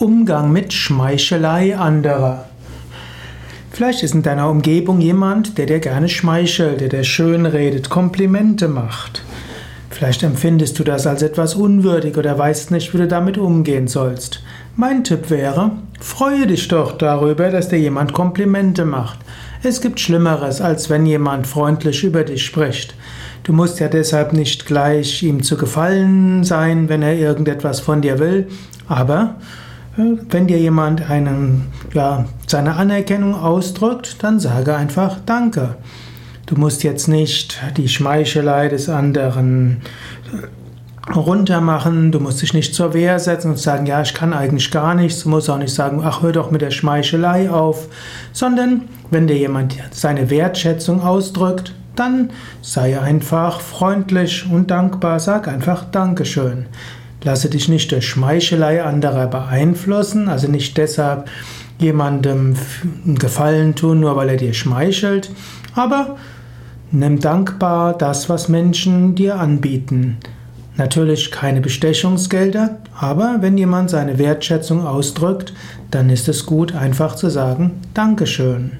Umgang mit Schmeichelei anderer. Vielleicht ist in deiner Umgebung jemand, der dir gerne schmeichelt, der dir schön redet, Komplimente macht. Vielleicht empfindest du das als etwas unwürdig oder weißt nicht, wie du damit umgehen sollst. Mein Tipp wäre, freue dich doch darüber, dass dir jemand Komplimente macht. Es gibt Schlimmeres, als wenn jemand freundlich über dich spricht. Du musst ja deshalb nicht gleich ihm zu gefallen sein, wenn er irgendetwas von dir will, aber wenn dir jemand einen, ja, seine Anerkennung ausdrückt, dann sage einfach Danke. Du musst jetzt nicht die Schmeichelei des anderen runtermachen, du musst dich nicht zur Wehr setzen und sagen, ja, ich kann eigentlich gar nichts, du musst auch nicht sagen, ach, hör doch mit der Schmeichelei auf, sondern wenn dir jemand seine Wertschätzung ausdrückt, dann sei einfach freundlich und dankbar, sag einfach Dankeschön. Lasse dich nicht durch Schmeichelei anderer beeinflussen, also nicht deshalb jemandem einen Gefallen tun, nur weil er dir schmeichelt, aber nimm dankbar das, was Menschen dir anbieten. Natürlich keine Bestechungsgelder, aber wenn jemand seine Wertschätzung ausdrückt, dann ist es gut, einfach zu sagen Dankeschön.